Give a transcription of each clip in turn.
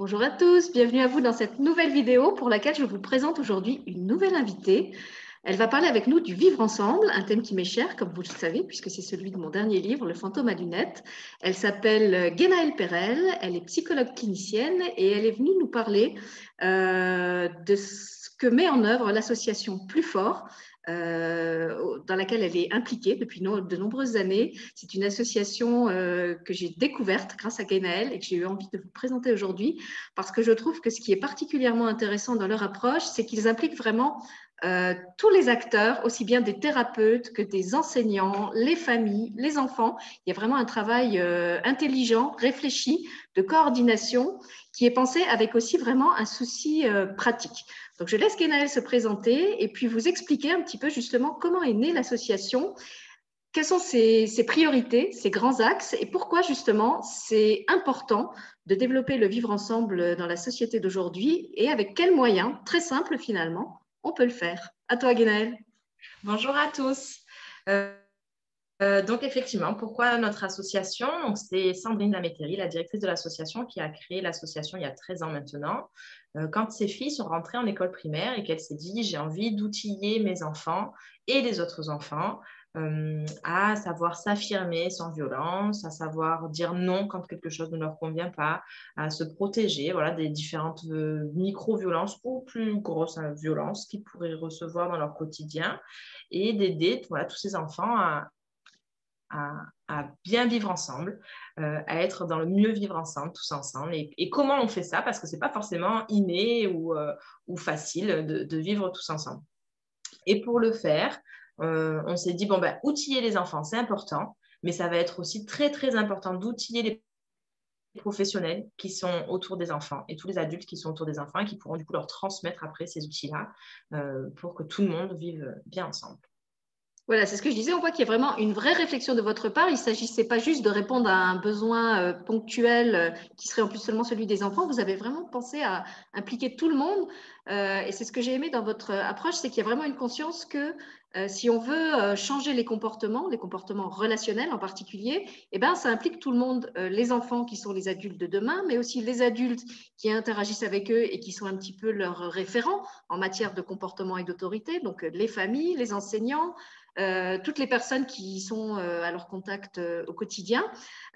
Bonjour à tous, bienvenue à vous dans cette nouvelle vidéo pour laquelle je vous présente aujourd'hui une nouvelle invitée. Elle va parler avec nous du vivre ensemble, un thème qui m'est cher, comme vous le savez, puisque c'est celui de mon dernier livre, Le fantôme à lunettes. Elle s'appelle Genaëlle Perel, elle est psychologue clinicienne et elle est venue nous parler euh, de ce que met en œuvre l'association Plus Fort, euh, dans laquelle elle est impliquée depuis de nombreuses années. C'est une association euh, que j'ai découverte grâce à Genaël et que j'ai eu envie de vous présenter aujourd'hui parce que je trouve que ce qui est particulièrement intéressant dans leur approche, c'est qu'ils impliquent vraiment euh, tous les acteurs, aussi bien des thérapeutes que des enseignants, les familles, les enfants. Il y a vraiment un travail intelligent, réfléchi, de coordination qui est pensé avec aussi vraiment un souci pratique. Donc, je laisse Genaël se présenter et puis vous expliquer un petit peu justement comment est née l'association, quelles sont ses, priorités, ses grands axes et pourquoi justement c'est important de développer le vivre ensemble dans la société d'aujourd'hui et avec quels moyens, très simples finalement, on peut le faire. À toi, Genaël. Bonjour à tous. Euh, euh, donc effectivement, pourquoi notre association? C'est Sandrine Laméthéry, la directrice de l'association, qui a créé l'association il y a 13 ans maintenant. Euh, quand ses filles sont rentrées en école primaire et qu'elle s'est dit j'ai envie d'outiller mes enfants et les autres enfants euh, à savoir s'affirmer sans violence, à savoir dire non quand quelque chose ne leur convient pas, à se protéger voilà, des différentes micro-violences ou plus grosses violences qu'ils pourraient recevoir dans leur quotidien et d'aider voilà, tous ces enfants à, à, bien vivre ensemble, euh, à être dans le mieux vivre ensemble, tous ensemble. Et, comment on fait ça? Parce que ce n'est pas forcément inné ou, euh, facile de, vivre tous ensemble. Et pour le faire, euh, on s'est dit, bon, ben, outiller les enfants, c'est important, mais ça va être aussi très, très important d'outiller les professionnels qui sont autour des enfants et tous les adultes qui sont autour des enfants et qui pourront du coup leur transmettre après ces outils-là pour que tout le monde vive bien ensemble. Voilà, c'est ce que je disais. On voit qu'il y a vraiment une vraie réflexion de votre part. Il ne s'agissait pas juste de répondre à un besoin euh, ponctuel euh, qui serait en plus seulement celui des enfants. Vous avez vraiment pensé à impliquer tout le monde. Euh, et c'est ce que j'ai aimé dans votre approche, c'est qu'il y a vraiment une conscience que si on veut changer les comportements, les comportements relationnels en particulier, eh ben, ça implique tout le monde, les enfants qui sont les adultes de demain, mais aussi les adultes qui interagissent avec eux et qui sont un petit peu leurs référents en matière de comportement et d'autorité, donc les familles, les enseignants, euh, toutes les personnes qui sont euh, à leur contact euh, au quotidien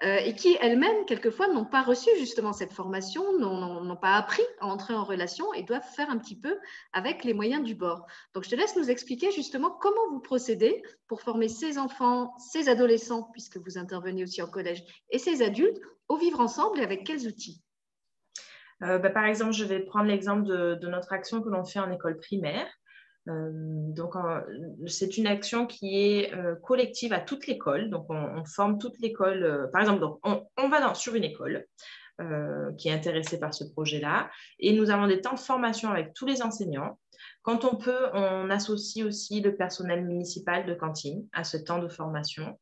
et qui elles-mêmes, quelquefois, n'ont pas reçu justement cette formation, n'ont pas appris à entrer en relation et doivent faire un petit peu avec les moyens du bord. Donc, je te laisse nous expliquer justement comment vous procédez pour former ces enfants, ces adolescents, puisque vous intervenez aussi en collège, et ces adultes au vivre ensemble et avec quels outils? Bah, par exemple, je vais prendre l'exemple de, notre action que l'on fait en école primaire. Euh, donc, c'est une action qui est euh, collective à toute l'école. Donc, on, forme toute l'école. Euh, par exemple, donc, on, va sur une école qui est intéressée par ce projet-là et nous avons des temps de formation avec tous les enseignants. Quand on peut, on associe aussi le personnel municipal de cantine à ce temps de formation.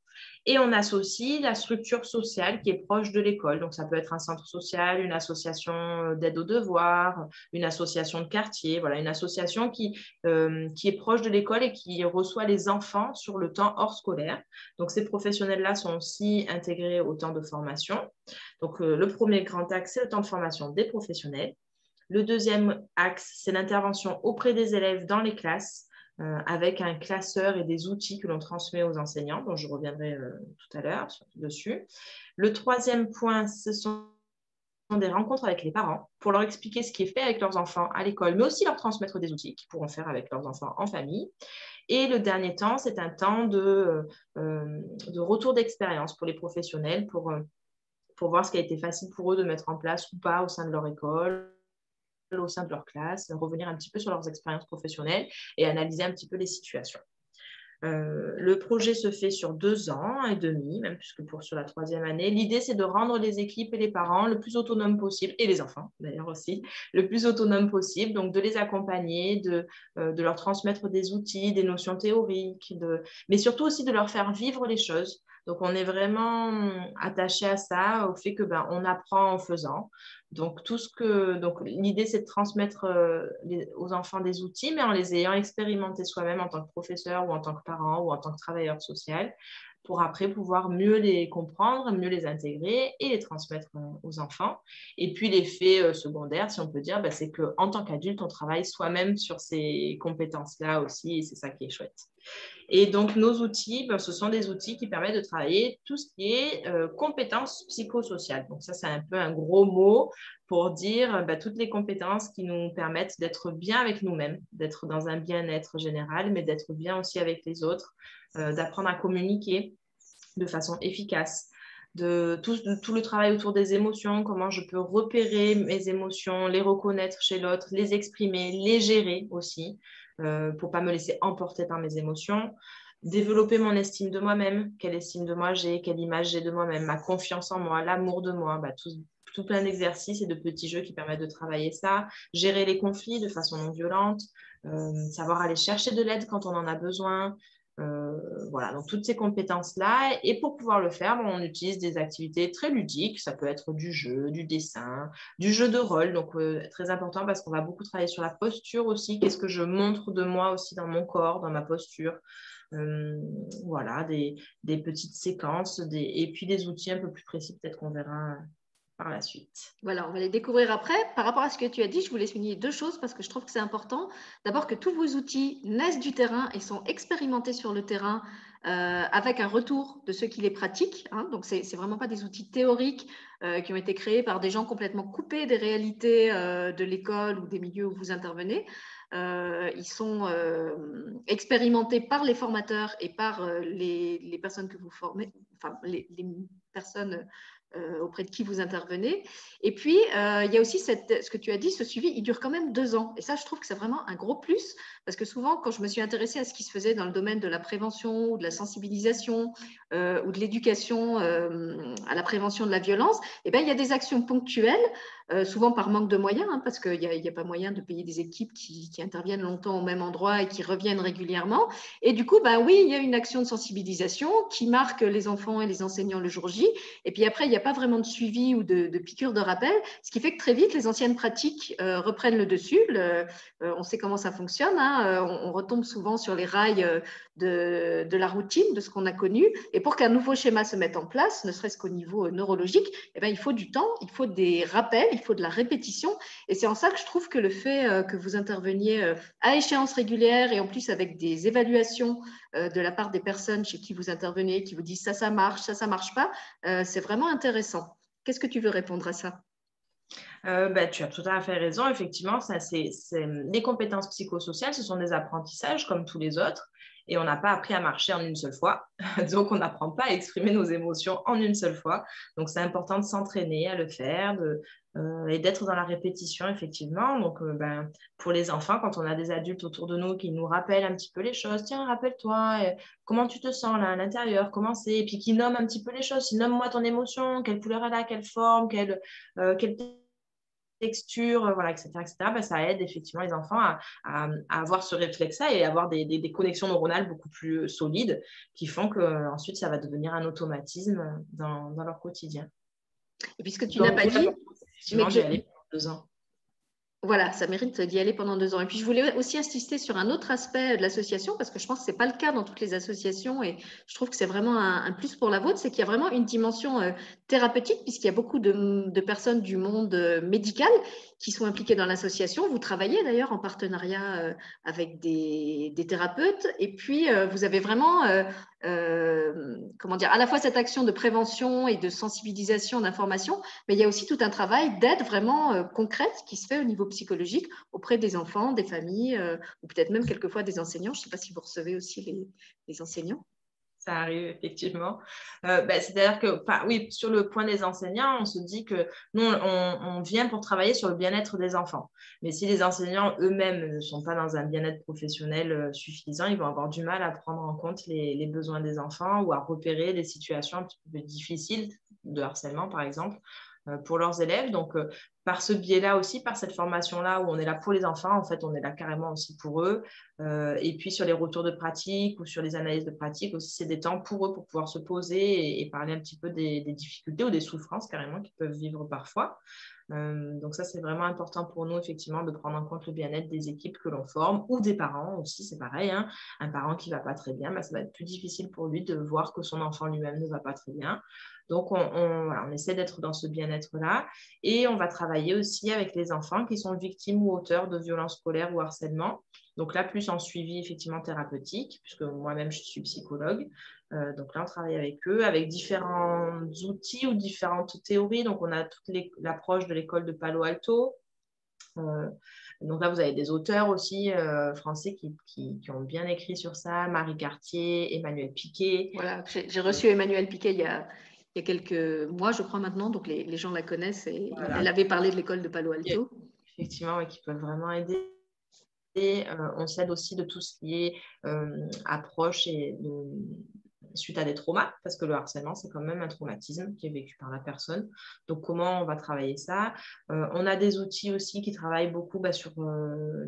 Et on associe la structure sociale qui est proche de l'école. Donc, ça peut être un centre social, une association euh, d'aide aux devoirs, une association de quartier, voilà, une association qui, euh, qui est proche de l'école et qui reçoit les enfants sur le temps hors scolaire. Donc, ces professionnels-là sont aussi intégrés au temps de formation. Donc, euh, le premier grand axe, c'est le temps de formation des professionnels. Le deuxième axe, c'est l'intervention auprès des élèves dans les classes euh, avec un classeur et des outils que l'on transmet aux enseignants, dont je reviendrai euh, tout à l'heure dessus. Le troisième point, ce sont des rencontres avec les parents pour leur expliquer ce qui est fait avec leurs enfants à l'école, mais aussi leur transmettre des outils qu'ils pourront faire avec leurs enfants en famille. Et le dernier temps, c'est un temps de, euh, retour d'expérience pour les professionnels, pour voir ce qui a été facile pour eux de mettre en place ou pas au sein de leur école, au sein de leur classe, revenir un petit peu sur leurs expériences professionnelles et analyser un petit peu les situations. Euh, le projet se fait sur deux ans et demi, même puisque pour sur la troisième année. L'idée, c'est de rendre les équipes et les parents le plus autonomes possible, et les enfants d'ailleurs aussi, le plus autonomes possible. Donc, de les accompagner, de, euh, de leur transmettre des outils, des notions théoriques, de... mais surtout aussi de leur faire vivre les choses. Donc, on est vraiment attaché à ça, au fait que ben, on apprend en faisant. Donc, tout ce que, l'idée, c'est de transmettre euh, aux enfants des outils, mais en les ayant expérimentés soi-même en tant que professeur ou en tant que parent ou en tant que travailleur social, pour après pouvoir mieux les comprendre, mieux les intégrer et les transmettre aux enfants. Et puis l'effet secondaire, si on peut dire, bah, c'est qu'en tant qu'adulte, on travaille soi-même sur ces compétences-là aussi et c'est ça qui est chouette. Et donc, nos outils, ben, ce sont des outils qui permettent de travailler tout ce qui est euh, compétences psychosociales. Donc, ça, c'est un peu un gros mot pour dire ben, toutes les compétences qui nous permettent d'être bien avec nous-mêmes, d'être dans un bien-être général, mais d'être bien aussi avec les autres, euh, d'apprendre à communiquer de façon efficace, tout, le travail autour des émotions, comment je peux repérer mes émotions, les reconnaître chez l'autre, les exprimer, les gérer aussi. Euh, pour pas me laisser emporter par mes émotions. Développer mon estime de moi-même, quelle estime de moi j'ai, quelle image j'ai de moi-même, ma confiance en moi, l'amour de moi, bah, tout, plein d'exercices et de petits jeux qui permettent de travailler ça. Gérer les conflits de façon non violente, euh, savoir aller chercher de l'aide quand on en a besoin, euh, voilà, donc toutes ces compétences-là. Et pour pouvoir le faire, on utilise des activités très ludiques. Ça peut être du jeu, du dessin, du jeu de rôle. Donc, euh, très important parce qu'on va beaucoup travailler sur la posture aussi. Qu'est-ce que je montre de moi aussi dans mon corps, dans ma posture. Euh, voilà, des, des, petites séquences des, et puis des outils un peu plus précis, peut-être qu'on verra la suite. Voilà, on va les découvrir après. Par rapport à ce que tu as dit, je voulais souligner deux choses parce que je trouve que c'est important. D'abord que tous vos outils naissent du terrain et sont expérimentés sur le terrain euh, avec un retour de ceux qui les pratiquent. Hein. Donc, ce n'est vraiment pas des outils théoriques euh, qui ont été créés par des gens complètement coupés des réalités euh, de l'école ou des milieux où vous intervenez. ils sont expérimentés par les formateurs et par les, personnes que vous formez, enfin les, personnes auprès de qui vous intervenez. Et puis, euh, il y a aussi ce que tu as dit, ce suivi, il dure quand même deux ans. Et ça, je trouve que c'est vraiment un gros plus, parce que souvent, quand je me suis intéressée à ce qui se faisait dans le domaine de la prévention ou de la sensibilisation euh, ou de l'éducation à la prévention de la violence, eh bien, il y a des actions ponctuelles euh, souvent par manque de moyens, hein, parce qu'il n'y a, pas moyen de payer des équipes qui, interviennent longtemps au même endroit et qui reviennent régulièrement. Et du coup, ben oui, il y a une action de sensibilisation qui marque les enfants et les enseignants le jour J. Et puis après, il n'y a pas vraiment de suivi ou de, de piqûre de rappel, ce qui fait que très vite, les anciennes pratiques euh, reprennent le dessus. Euh, on sait comment ça fonctionne. Hein, on, retombe souvent sur les rails de, la routine, de ce qu'on a connu. Et pour qu'un nouveau schéma se mette en place, ne serait-ce qu'au niveau neurologique, eh ben, il faut du temps, il faut des rappels, il faut de la répétition. Et c'est en ça que je trouve que le fait euh, que vous interveniez euh, à échéance régulière et en plus avec des évaluations euh, de la part des personnes chez qui vous intervenez, qui vous disent ça, ça marche, ça, ça marche pas, c'est vraiment intéressant. Qu'est-ce que tu veux répondre à ça? Bah, tu as tout à fait raison. Effectivement, ça, c'est, les compétences psychosociales, ce sont des apprentissages comme tous les autres et on n'a pas appris à marcher en une seule fois. Donc, on n'apprend pas à exprimer nos émotions en une seule fois. Donc, c'est important de s'entraîner à le faire euh, et d'être dans la répétition, effectivement. Donc, euh, ben, pour les enfants, quand on a des adultes autour de nous qui nous rappellent un petit peu les choses, tiens, rappelle-toi, euh, comment tu te sens là à l'intérieur, comment c'est, et puis qui nomment un petit peu les choses, nomme-moi ton émotion, quelle couleur elle a, quelle forme, quelle, quelle texture, voilà, etc., etc. Ben, ça aide effectivement les enfants à, avoir ce réflexe-là et avoir des, connexions neuronales beaucoup plus solides qui font qu'ensuite ça va devenir un automatisme dans, leur quotidien. Et puisque tu n'as pas dit, mais j'ai allé deux ans. Voilà, ça mérite d'y aller pendant deux ans. Et puis, je voulais aussi insister sur un autre aspect de l'association, parce que je pense que ce n'est pas le cas dans toutes les associations, et je trouve que c'est vraiment un, plus pour la vôtre, c'est qu'il y a vraiment une dimension euh, thérapeutique, puisqu'il y a beaucoup de, personnes du monde euh, médical qui sont impliquées dans l'association. Vous travaillez d'ailleurs en partenariat euh, avec des, thérapeutes, et puis vous avez vraiment comment dire, à la fois cette action de prévention et de sensibilisation, d'information, mais il y a aussi tout un travail d'aide vraiment concrète qui se fait au niveau psychologique auprès des enfants, des familles, euh, ou peut-être même quelquefois des enseignants. Je ne sais pas si vous recevez aussi les enseignants ça arrive effectivement. Euh, ben, c'est-à-dire que, oui, sur le point des enseignants, on se dit que nous, on, vient pour travailler sur le bien-être des enfants. Mais si les enseignants eux-mêmes ne sont pas dans un bien-être professionnel euh, suffisant, ils vont avoir du mal à prendre en compte les, besoins des enfants ou à repérer des situations un petit peu difficiles de harcèlement, par exemple, pour leurs élèves. Donc, par ce biais-là aussi, par cette formation-là où on est là pour les enfants, en fait, on est là carrément aussi pour eux. Euh, et puis sur les retours de pratique ou sur les analyses de pratique aussi, c'est des temps pour eux pour pouvoir se poser et, parler un petit peu des, difficultés ou des souffrances carrément qu'ils peuvent vivre parfois. Euh, donc ça, c'est vraiment important pour nous, effectivement, de prendre en compte le bien-être des équipes que l'on forme ou des parents aussi, c'est pareil. Hein. Un parent qui ne va pas très bien, bah, ça va être plus difficile pour lui de voir que son enfant lui-même ne va pas très bien. Donc, on, essaie d'être dans ce bien-être-là. Et on va travailler aussi avec les enfants qui sont victimes ou auteurs de violences scolaires ou harcèlement. Donc là, plus en suivi effectivement thérapeutique, puisque moi-même, je suis psychologue. Euh, donc là, on travaille avec eux, avec différents outils ou différentes théories. Donc, on a toute l'approche de l'école de Palo Alto. Euh, donc là, vous avez des auteurs aussi euh, français qui, ont bien écrit sur ça, Marie Cartier, Emmanuel Piquet. Voilà, j'ai reçu Emmanuel Piquet il y a, il y a quelques mois, je crois maintenant, donc les, gens la connaissent. Et Elle avait parlé de l'école de Palo Alto. Effectivement, qui peuvent vraiment aider. Et euh, on s'aide aussi de tout ce qui est euh, approche et suite à des traumas, parce que le harcèlement, c'est quand même un traumatisme qui est vécu par la personne. Donc, comment on va travailler ça? Euh, On a des outils aussi qui travaillent beaucoup bah, sur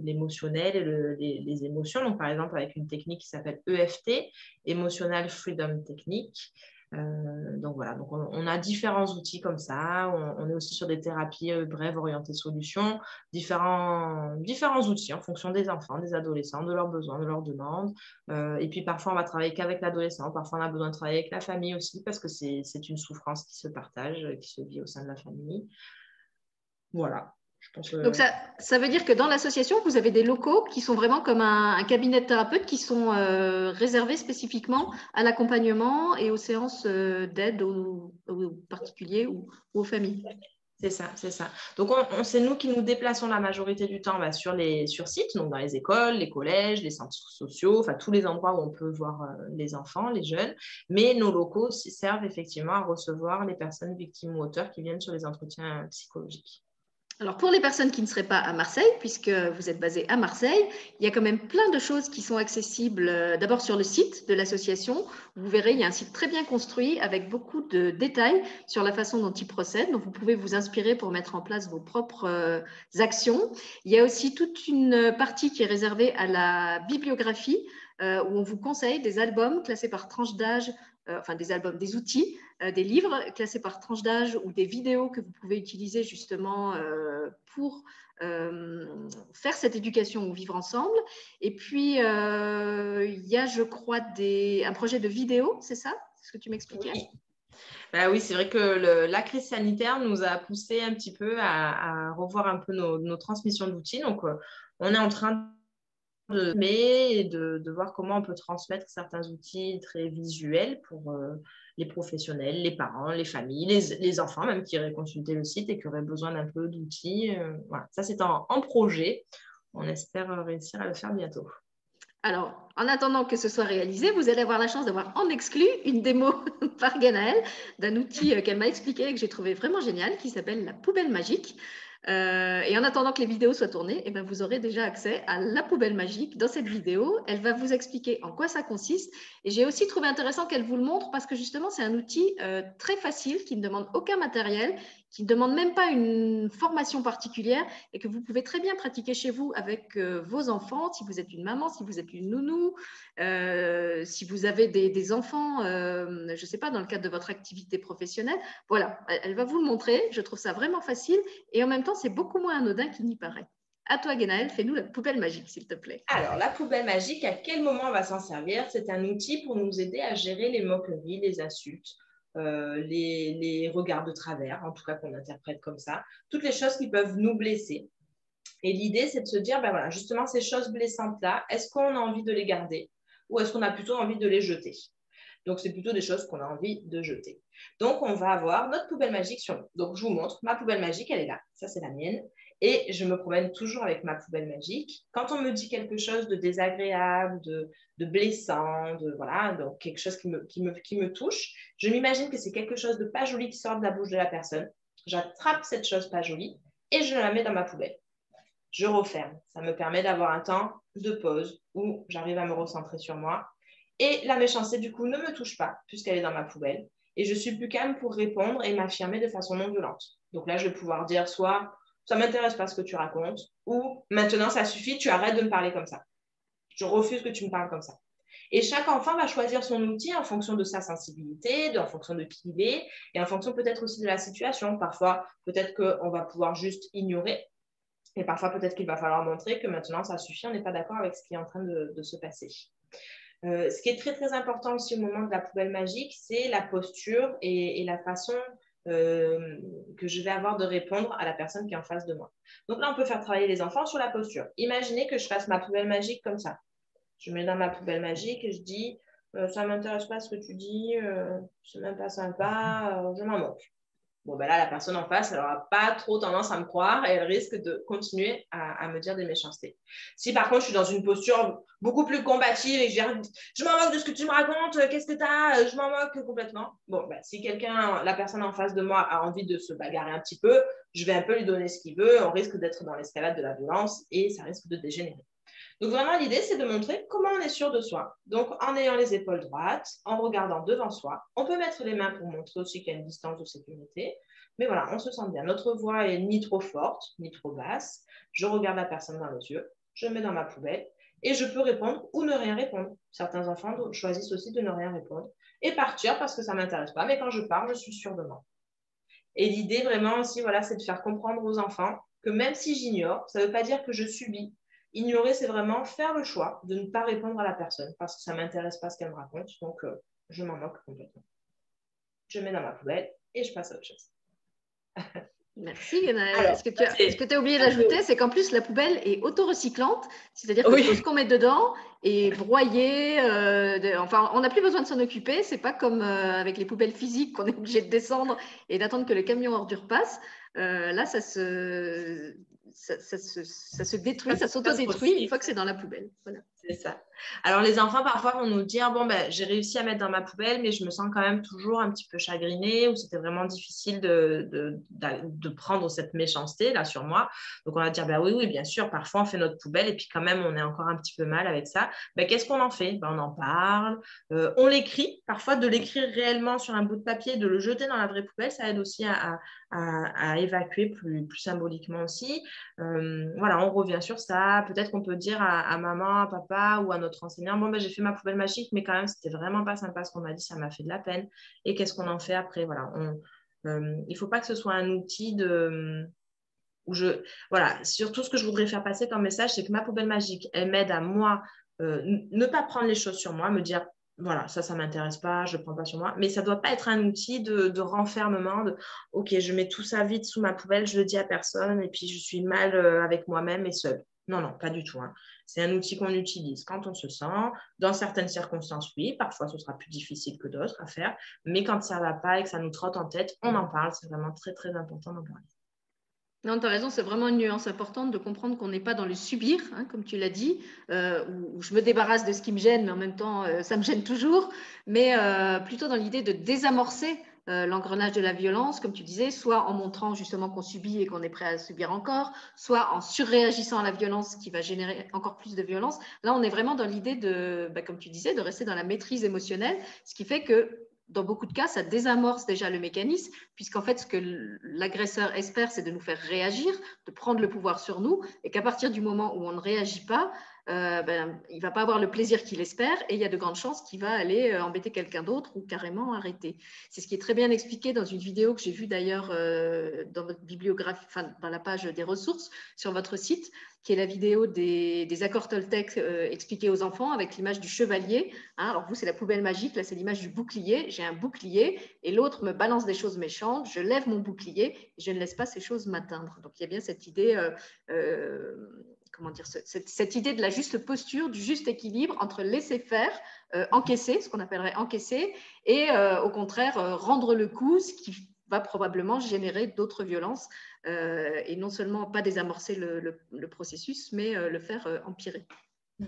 l'émotionnel et les, émotions. Donc, par exemple, avec une technique qui s'appelle EFT, Emotional Freedom Technique. Euh, donc voilà, donc on, a différents outils comme ça. On, est aussi sur des thérapies euh, brèves orientées solutions, différents, différents outils en fonction des enfants, des adolescents, de leurs besoins, de leurs demandes. Euh, et puis parfois on va travailler qu'avec l'adolescent, parfois on a besoin de travailler avec la famille aussi parce que c'est une souffrance qui se partage, qui se vit au sein de la famille. Voilà. Donc ça, ça, veut dire que dans l'association, vous avez des locaux qui sont vraiment comme un, cabinet de thérapeutes qui sont euh, réservés spécifiquement à l'accompagnement et aux séances euh, d'aide aux, particuliers ou, aux familles. C'est ça, c'est ça. Donc, on, c'est nous qui nous déplaçons la majorité du temps bah, sur les sur sites, donc dans les écoles, les collèges, les centres sociaux, enfin tous les endroits où on peut voir euh, les enfants, les jeunes. Mais nos locaux servent effectivement à recevoir les personnes victimes ou auteurs qui viennent sur les entretiens psychologiques. Alors pour les personnes qui ne seraient pas à Marseille, puisque vous êtes basé à Marseille, il y a quand même plein de choses qui sont accessibles euh, d'abord sur le site de l'association. Vous verrez, il y a un site très bien construit avec beaucoup de détails sur la façon dont il procède. Donc vous pouvez vous inspirer pour mettre en place vos propres euh, actions. Il y a aussi toute une partie qui est réservée à la bibliographie euh, où on vous conseille des albums classés par tranche d'âge, enfin des albums, des outils euh, des livres classés par tranche d'âge ou des vidéos que vous pouvez utiliser justement euh, pour euh, faire cette éducation ou vivre ensemble. Et puis, il y a, je crois, des, un projet de vidéo, c'est ça? C'est ce que tu m'expliquais? Oui. Bah oui, c'est vrai que la crise sanitaire nous a poussé un petit peu à, revoir un peu nos, transmissions d'outils. Donc, on est en train de mais de, voir comment on peut transmettre certains outils très visuels pour les professionnels, les parents, les familles, les, enfants même qui auraient consulté le site et qui auraient besoin d'un peu d'outils. Euh, voilà, ça c'est en, projet. On espère réussir à le faire bientôt. Alors, en attendant que ce soit réalisé, vous allez avoir la chance d'avoir en exclu une démo par Ganaël d'un outil euh, qu'elle m'a expliqué et que j'ai trouvé vraiment génial qui s'appelle la poubelle magique. Euh, et en attendant que les vidéos soient tournées, eh bien, vous aurez déjà accès à la poubelle magique dans cette vidéo. Elle va vous expliquer en quoi ça consiste. Et j'ai aussi trouvé intéressant qu'elle vous le montre parce que justement, c'est un outil euh, très facile qui ne demande aucun matériel, qui ne demande même pas une formation particulière et que vous pouvez très bien pratiquer chez vous avec vos enfants, si vous êtes une maman, si vous êtes une nounou, euh, si vous avez des, enfants, euh, je ne sais pas, dans le cadre de votre activité professionnelle. Voilà, elle va vous le montrer. Je trouve ça vraiment facile et en même temps, c'est beaucoup moins anodin qu'il n'y paraît. À toi, Guénaël, fais-nous la poubelle magique, s'il te plaît. Alors, la poubelle magique, à quel moment on va s'en servir? C'est un outil pour nous aider à gérer les moqueries, les insultes, euh, les, regards de travers, en tout cas qu'on interprète comme ça, toutes les choses qui peuvent nous blesser. Et l'idée, c'est de se dire, ben voilà, justement, ces choses blessantes-là, est-ce qu'on a envie de les garder ou est-ce qu'on a plutôt envie de les jeter? Donc, c'est plutôt des choses qu'on a envie de jeter. Donc, on va avoir notre poubelle magique sur nous. Donc, je vous montre, ma poubelle magique, elle est là. Ça, c'est la mienne. Et je me promène toujours avec ma poubelle magique. Quand on me dit quelque chose de désagréable, de, blessant, de voilà, donc quelque chose qui me, touche, je m'imagine que c'est quelque chose de pas joli qui sort de la bouche de la personne. J'attrape cette chose pas jolie et je la mets dans ma poubelle. Je referme. Ça me permet d'avoir un temps de pause où j'arrive à me recentrer sur moi. Et la méchanceté, du coup, ne me touche pas puisqu'elle est dans ma poubelle. Et je suis plus calme pour répondre et m'affirmer de façon non violente. Donc là, je vais pouvoir dire soit ça m'intéresse pas ce que tu racontes, ou maintenant ça suffit, tu arrêtes de me parler comme ça. Je refuse que tu me parles comme ça. Et chaque enfant va choisir son outil en fonction de sa sensibilité, en fonction de qui il est, et en fonction peut-être aussi de la situation. Parfois, peut-être qu'on va pouvoir juste ignorer, et parfois peut-être qu'il va falloir montrer que maintenant ça suffit, on n'est pas d'accord avec ce qui est en train de, se passer. Euh, ce qui est très très important aussi au moment de la poubelle magique, c'est la posture et, la façon euh, que je vais avoir de répondre à la personne qui est en face de moi. Donc là, on peut faire travailler les enfants sur la posture. Imaginez que je fasse ma poubelle magique comme ça. Je mets dans ma poubelle magique et je dis euh, ça ne m'intéresse pas ce que tu dis, euh, c'est même pas sympa, je m'en moque. Bon, ben là, la personne en face, elle n'aura pas trop tendance à me croire et elle risque de continuer à, me dire des méchancetés. Si par contre, je suis dans une posture beaucoup plus combative et que je je m'en moque de ce que tu me racontes, qu'est-ce que tu as, je m'en moque complètement. Bon, ben, si quelqu'un, la personne en face de moi a envie de se bagarrer un petit peu, je vais un peu lui donner ce qu'il veut, on risque d'être dans l'escalade de la violence et ça risque de dégénérer. Donc vraiment, l'idée, c'est de montrer comment on est sûr de soi. Donc en ayant les épaules droites, en regardant devant soi, on peut mettre les mains pour montrer aussi qu'il y a une distance de sécurité. Mais voilà, on se sent bien. Notre voix est ni trop forte, ni trop basse. Je regarde la personne dans les yeux, je mets dans ma poubelle et je peux répondre ou ne rien répondre. Certains enfants choisissent aussi de ne rien répondre et partir parce que ça ne m'intéresse pas. Mais quand je pars, je suis sûre de moi. Et l'idée vraiment aussi, voilà, c'est de faire comprendre aux enfants que même si j'ignore, ça ne veut pas dire que je subis Ignorer, c'est vraiment faire le choix de ne pas répondre à la personne parce que ça ne m'intéresse pas ce qu'elle me raconte. Donc, euh, je m'en moque complètement. Je mets dans ma poubelle et je passe à autre chose. Merci, Ce que tu as, oublié d'ajouter, c'est qu'en plus, la poubelle est auto-recyclante, c'est-à-dire que tout ce qu'on met dedans est broyé. Euh, enfin, on n'a plus besoin de s'en occuper. C'est pas comme euh, avec les poubelles physiques qu'on est obligé de descendre et d'attendre que le camion ordure passe. là, ça se, ça, se, détruit, ça s'auto-détruit une fois que c'est dans la poubelle. C'est ça. Alors, les enfants, parfois, vont nous dire Bon, ben, j'ai réussi à mettre dans ma poubelle, mais je me sens quand même toujours un petit peu chagrinée ou c'était vraiment difficile de, de, de, prendre cette méchanceté là sur moi. Donc, on va dire ben, Oui, oui, bien sûr, parfois, on fait notre poubelle et puis quand même, on est encore un petit peu mal avec ça. Ben, Qu'est-ce qu'on en fait? Ben, On en parle, euh, on l'écrit. Parfois, de l'écrire réellement sur un bout de papier, de le jeter dans la vraie poubelle, ça aide aussi à, à, à évacuer plus, plus symboliquement aussi. Euh, voilà, on revient sur ça. Peut-être qu'on peut dire à, maman, à papa ou à notre enseignant, bon, ben, j'ai fait ma poubelle magique, mais quand même, c'était vraiment pas sympa ce qu'on m'a dit, ça m'a fait de la peine. Et qu'est-ce qu'on en fait après? Voilà, euh, il ne faut pas que ce soit un outil de... Où je, voilà, surtout ce que je voudrais faire passer comme message, c'est que ma poubelle magique, elle m'aide à moi euh, ne pas prendre les choses sur moi, me dire voilà, ça, ça ne m'intéresse pas, je ne prends pas sur moi. Mais ça ne doit pas être un outil de, de, renfermement, de OK, je mets tout ça vite sous ma poubelle, je le dis à personne et puis je suis mal euh, avec moi-même et seule. Non, non, pas du tout. Hein. C'est un outil qu'on utilise quand on se sent. Dans certaines circonstances, oui, parfois ce sera plus difficile que d'autres à faire, mais quand ça ne va pas et que ça nous trotte en tête, on en parle. C'est vraiment très, très important d'en parler. Non, tu as raison, c'est vraiment une nuance importante de comprendre qu'on n'est pas dans le subir, hein, comme tu l'as dit, euh, où, je me débarrasse de ce qui me gêne, mais en même temps, euh, ça me gêne toujours, mais euh, plutôt dans l'idée de désamorcer l'engrenage de la violence, comme tu disais, soit en montrant justement qu'on subit et qu'on est prêt à subir encore, soit en surréagissant à la violence qui va générer encore plus de violence. Là, on est vraiment dans l'idée de, bah, comme tu disais, de rester dans la maîtrise émotionnelle, ce qui fait que dans beaucoup de cas, ça désamorce déjà le mécanisme, puisqu'en fait, ce que l'agresseur espère, c'est de nous faire réagir, de prendre le pouvoir sur nous, et qu'à partir du moment où on ne réagit pas, euh, ben, il ne va pas avoir le plaisir qu'il espère et il y a de grandes chances qu'il va aller euh, embêter quelqu'un d'autre ou carrément arrêter. C'est ce qui est très bien expliqué dans une vidéo que j'ai vue d'ailleurs euh, dans votre bibliographie, dans la page des ressources sur votre site, qui est la vidéo des, accords Toltec expliqués aux enfants avec l'image du chevalier. Hein. alors vous, c'est la poubelle magique, là c'est l'image du bouclier. J'ai un bouclier et l'autre me balance des choses méchantes. Je lève mon bouclier et je ne laisse pas ces choses m'atteindre. Donc il y a bien cette idée comment dire, cette, idée de la juste posture, du juste équilibre entre laisser faire, euh, encaisser, ce qu'on appellerait encaisser, et euh, au contraire euh, rendre le coup, ce qui va probablement générer d'autres violences, et non seulement pas désamorcer le, processus, mais le faire empirer. Mm.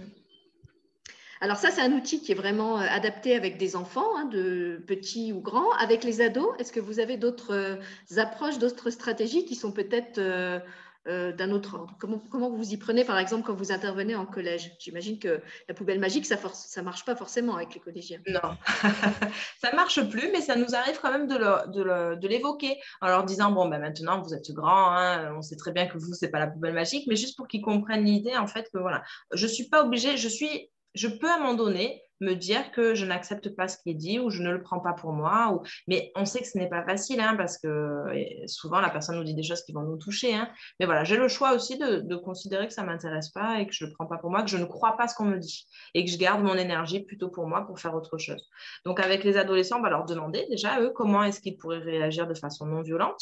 Alors ça, c'est un outil qui est vraiment adapté avec des enfants, hein, de petits ou grands. Avec les ados, est-ce que vous avez d'autres approches, d'autres stratégies qui sont peut-être euh, d'un autre ordre. Comment, comment vous y prenez, par exemple, quand vous intervenez en collège? J'imagine que la poubelle magique, ça ne marche pas forcément avec les collégiens. Non, ça ne marche plus, mais ça nous arrive quand même de l'évoquer en leur disant, bon, ben maintenant, vous êtes grand, hein, on sait très bien que vous, ce n'est pas la poubelle magique, mais juste pour qu'ils comprennent l'idée, en fait, que voilà, je ne suis pas obligée, je suis je peux à un moment donné me dire que je n'accepte pas ce qui est dit ou je ne le prends pas pour moi. Ou... Mais on sait que ce n'est pas facile hein, parce que souvent la personne nous dit des choses qui vont nous toucher. Hein. Mais voilà, j'ai le choix aussi de, considérer que ça ne m'intéresse pas et que je ne le prends pas pour moi, que je ne crois pas ce qu'on me dit et que je garde mon énergie plutôt pour moi pour faire autre chose. Donc avec les adolescents, on va leur demander déjà, eux, comment est-ce qu'ils pourraient réagir de façon non violente.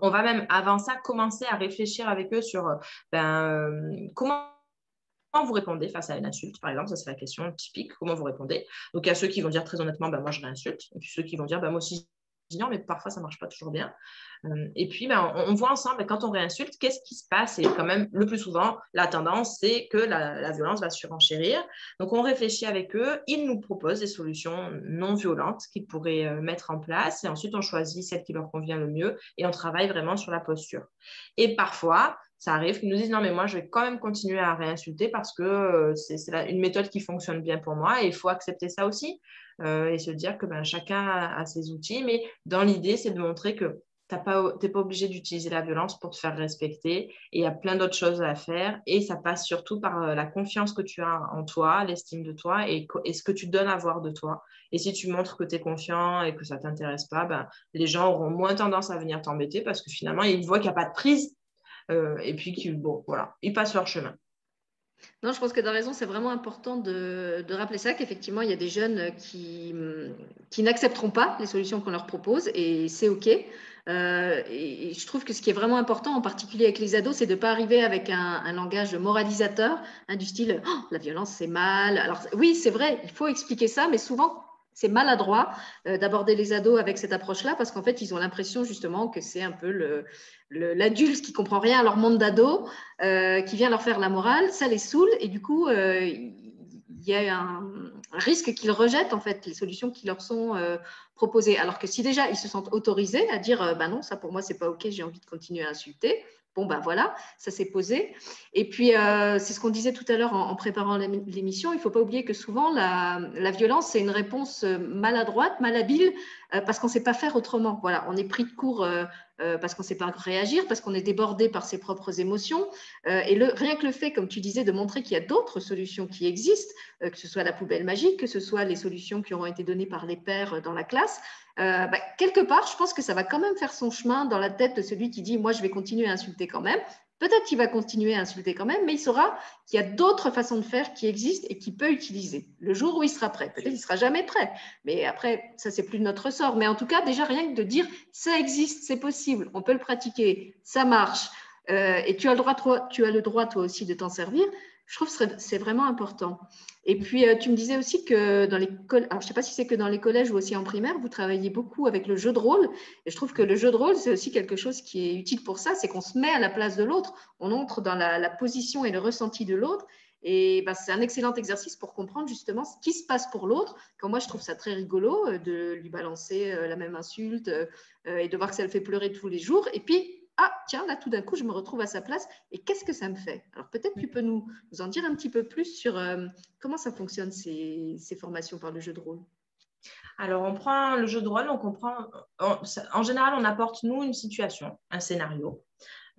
On va même, avant ça, commencer à réfléchir avec eux sur ben, euh, comment vous répondez face à une insulte, par exemple, ça c'est la question typique, comment vous répondez? Donc il y a ceux qui vont dire très honnêtement, bah, moi je réinsulte, et puis ceux qui vont dire, bah, moi aussi non, mais parfois ça marche pas toujours bien. Euh, et puis ben, on, voit ensemble, quand on réinsulte, qu'est-ce qui se passe? Et quand même, le plus souvent, la tendance, c'est que la, violence va surenchérir. Donc on réfléchit avec eux, ils nous proposent des solutions non violentes qu'ils pourraient euh, mettre en place, et ensuite on choisit celle qui leur convient le mieux, et on travaille vraiment sur la posture. Et parfois, ça arrive qu'ils nous disent non, mais moi, je vais quand même continuer à réinsulter parce que euh, c'est une méthode qui fonctionne bien pour moi et il faut accepter ça aussi euh, et se dire que ben, chacun a, ses outils. Mais dans l'idée, c'est de montrer que tu n'es pas, obligé d'utiliser la violence pour te faire respecter et il y a plein d'autres choses à faire et ça passe surtout par euh, la confiance que tu as en toi, l'estime de toi et, ce que tu donnes à voir de toi. Et si tu montres que tu es confiant et que ça ne t'intéresse pas, ben, les gens auront moins tendance à venir t'embêter parce que finalement, ils voient qu'il n'y a pas de prise euh, et puis qui, bon, voilà, ils passent leur chemin. Non, je pense que as raison, c'est vraiment important de, rappeler ça, qu'effectivement, il y a des jeunes qui, qui n'accepteront pas les solutions qu'on leur propose et c'est OK. Euh, et, je trouve que ce qui est vraiment important, en particulier avec les ados, c'est de ne pas arriver avec un, langage moralisateur, hein, du style oh, la violence c'est mal. Alors oui, c'est vrai, il faut expliquer ça, mais souvent c'est maladroit euh, d'aborder les ados avec cette approche-là parce qu'en fait, ils ont l'impression justement que c'est un peu l'adulte qui comprend rien à leur monde d'ado, euh, qui vient leur faire la morale, ça les saoule et du coup, euh, il y a un, risque qu'ils rejettent en fait les solutions qui leur sont proposées. Alors que si déjà ils se sentent autorisés à dire, bah non, ça pour moi c'est pas ok, j'ai envie de continuer à insulter, Bon, ben voilà, ça s'est posé. Et puis, euh, c'est ce qu'on disait tout à l'heure en, préparant l'émission, il ne faut pas oublier que souvent, la, violence, c'est une réponse euh, maladroite, malhabile, parce qu'on ne sait pas faire autrement. Voilà, on est pris de court parce qu'on ne sait pas réagir, parce qu'on est débordé par ses propres émotions. et le, rien que le fait, comme tu disais, de montrer qu'il y a d'autres solutions qui existent, que ce soit la poubelle magique, que ce soit les solutions qui auront été données par les pères dans la classe, euh, bah, quelque part, je pense que ça va quand même faire son chemin dans la tête de celui qui dit, moi, je vais continuer à insulter quand même. Peut-être qu'il va continuer à insulter quand même, mais il saura qu'il y a d'autres façons de faire qui existent et qu'il peut utiliser le jour où il sera prêt. Peut-être qu'il ne sera jamais prêt, mais après, ça, c'est plus de notre sort. Mais en tout cas, déjà, rien que de dire, ça existe, c'est possible, on peut le pratiquer, ça marche, euh, et tu as, le droit, toi, tu as le droit, toi aussi, de t'en servir, je trouve que c'est vraiment important. Et puis, euh, tu me disais aussi que dans les collèges, je ne sais pas si c'est que dans les collèges ou aussi en primaire, vous travaillez beaucoup avec le jeu de rôle. Et je trouve que le jeu de rôle, c'est aussi quelque chose qui est utile pour ça, c'est qu'on se met à la place de l'autre, on entre dans la, position et le ressenti de l'autre. Et ben, c'est un excellent exercice pour comprendre justement ce qui se passe pour l'autre. Quand moi, je trouve ça très rigolo euh, de lui balancer euh, la même insulte et de voir que ça le fait pleurer tous les jours. Et puis, ah, tiens, là, tout d'un coup, je me retrouve à sa place et qu'est-ce que ça me fait? Alors, peut-être tu peux nous, en dire un petit peu plus sur euh, comment ça fonctionne, ces, formations par le jeu de rôle? Alors, on prend le jeu de rôle, on prend, en général, on apporte, nous, une situation, un scénario.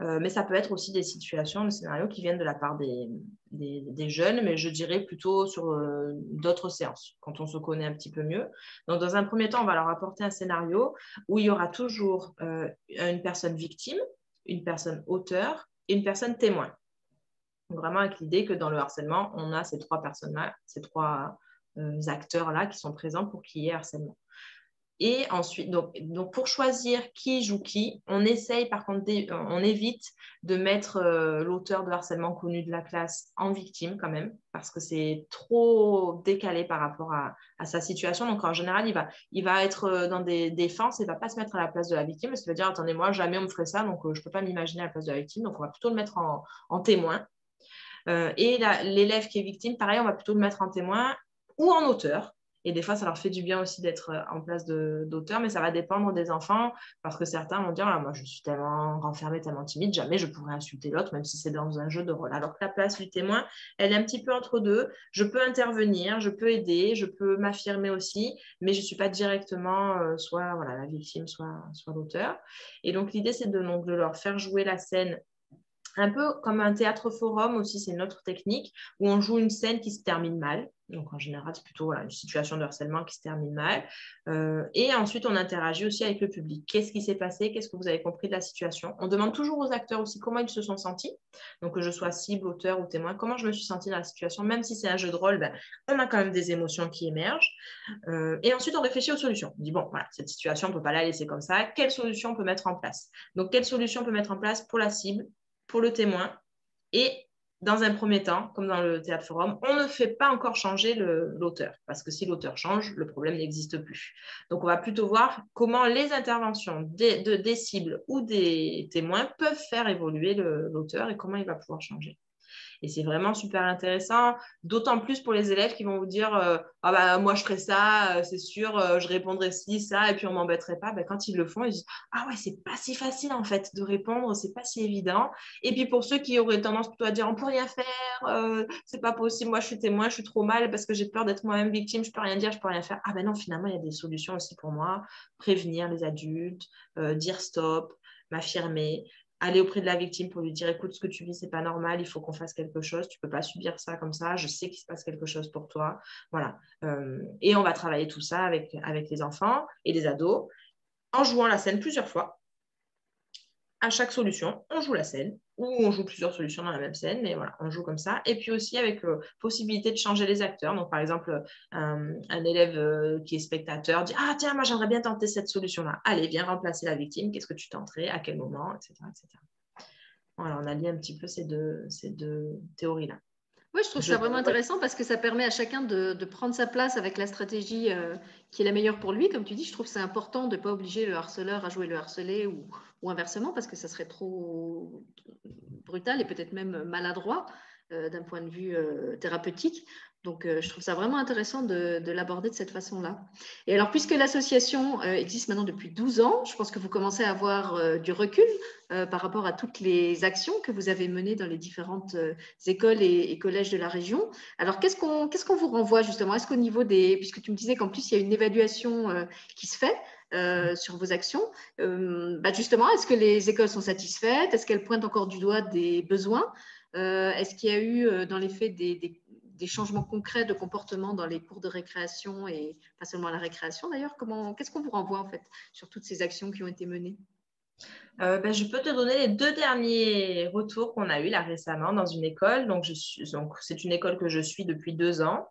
Euh, mais ça peut être aussi des situations, des scénarios qui viennent de la part des, jeunes, mais je dirais plutôt sur euh, d'autres séances, quand on se connaît un petit peu mieux. Donc, dans un premier temps, on va leur apporter un scénario où il y aura toujours euh, une personne victime, une personne auteur et une personne témoin. vraiment avec l'idée que dans le harcèlement, on a ces trois personnes-là, ces trois acteurs-là qui sont présents pour qu'il y ait harcèlement. Et ensuite, donc, pour choisir qui joue qui, on essaye par contre, on évite de mettre euh, l'auteur de harcèlement connu de la classe en victime quand même, parce que c'est trop décalé par rapport à, sa situation. Donc en général, il va, être euh, dans des défenses et ne va pas se mettre à la place de la victime, parce qu'il va dire, attendez, moi, jamais on me ferait ça, donc euh, je ne peux pas m'imaginer à la place de la victime, donc on va plutôt le mettre en, témoin. et l'élève qui est victime, pareil, on va plutôt le mettre en témoin ou en auteur Et des fois, ça leur fait du bien aussi d'être euh, en place d'auteur, mais ça va dépendre des enfants parce que certains vont dire ah, Moi, je suis tellement renfermée, tellement timide, jamais je pourrais insulter l'autre, même si c'est dans un jeu de rôle. Alors que la place du témoin, elle est un petit peu entre deux. Je peux intervenir, je peux aider, je peux m'affirmer aussi, mais je ne suis pas directement euh, soit voilà, la victime, soit, soit l'auteur. Et donc, l'idée, c'est de, de leur faire jouer la scène un peu comme un théâtre forum aussi, c'est une autre technique où on joue une scène qui se termine mal. Donc en général, c'est plutôt une situation de harcèlement qui se termine mal. Euh, et ensuite, on interagit aussi avec le public. Qu'est-ce qui s'est passé? Qu'est-ce que vous avez compris de la situation? On demande toujours aux acteurs aussi comment ils se sont sentis. Donc que je sois cible, auteur ou témoin, comment je me suis sentie dans la situation? Même si c'est un jeu de rôle, ben, on a quand même des émotions qui émergent. Euh, et ensuite, on réfléchit aux solutions. On dit, bon, voilà, cette situation, on ne peut pas la laisser comme ça. Quelle solution on peut mettre en place? Donc, quelle solution on peut mettre en place pour la cible, pour le témoin et dans un premier temps, comme dans le théâtre forum, on ne fait pas encore changer l'auteur, parce que si l'auteur change, le problème n'existe plus. Donc, on va plutôt voir comment les interventions des, de, des cibles ou des témoins peuvent faire évoluer l'auteur et comment il va pouvoir changer. Et c'est vraiment super intéressant, d'autant plus pour les élèves qui vont vous dire euh, Ah bah moi je ferai ça, euh, c'est sûr, euh, je répondrai ci, ça, et puis on m'embêterait pas. Bah, quand ils le font, ils disent Ah ouais, c'est pas si facile en fait de répondre, c'est pas si évident. Et puis pour ceux qui auraient tendance plutôt à dire On peut rien faire, c'est pas possible, moi je suis témoin, je suis trop mal parce que j'ai peur d'être moi-même victime, je peux rien dire, je peux rien faire. Ah ben non, finalement, il y a des solutions aussi pour moi. Prévenir les adultes, dire stop, m'affirmer, aller auprès de la victime pour lui dire écoute, ce que tu vis, c'est pas normal, il faut qu'on fasse quelque chose, tu peux pas subir ça comme ça, je sais qu'il se passe quelque chose pour toi. Voilà. Euh, et on va travailler tout ça avec, avec les enfants et les ados en jouant la scène plusieurs fois à chaque solution, on joue la scène, ou on joue plusieurs solutions dans la même scène, mais voilà, on joue comme ça. Et puis aussi avec euh, possibilité de changer les acteurs. Donc, par exemple, un, élève euh, qui est spectateur dit Ah, tiens, moi, j'aimerais bien tenter cette solution-là. Allez, viens remplacer la victime. Qu'est-ce que tu tenterais? À quel moment? Etc., etc. Voilà, on a lié un petit peu ces deux, ces deux théories-là. Oui, je trouve ça vraiment intéressant parce que ça permet à chacun de, prendre sa place avec la stratégie euh, qui est la meilleure pour lui. Comme tu dis, je trouve que c'est important de ne pas obliger le harceleur à jouer le harcelé ou, ou inversement parce que ça serait trop brutal et peut-être même maladroit d'un point de vue euh, thérapeutique. Donc, euh, je trouve ça vraiment intéressant de, l'aborder de cette façon-là. Et alors, puisque l'association existe maintenant depuis 12 ans, je pense que vous commencez à avoir du recul par rapport à toutes les actions que vous avez menées dans les différentes écoles et, collèges de la région. Alors, qu'est-ce qu'on vous renvoie justement? Est-ce qu'au niveau des... Puisque tu me disais qu'en plus, il y a une évaluation qui se fait, euh, sur vos actions. Euh, bah, justement, est-ce que les écoles sont satisfaites? Est-ce qu'elles pointent encore du doigt des besoins? euh, Est-ce qu'il y a eu dans les faits des, changements concrets de comportement dans les cours de récréation et pas seulement la récréation d'ailleurs? Qu'est-ce qu'on vous renvoie en fait sur toutes ces actions qui ont été menées? Ben, je peux te donner les deux derniers retours qu'on a eu là récemment dans une école. Donc, c'est une école que je suis depuis deux ans.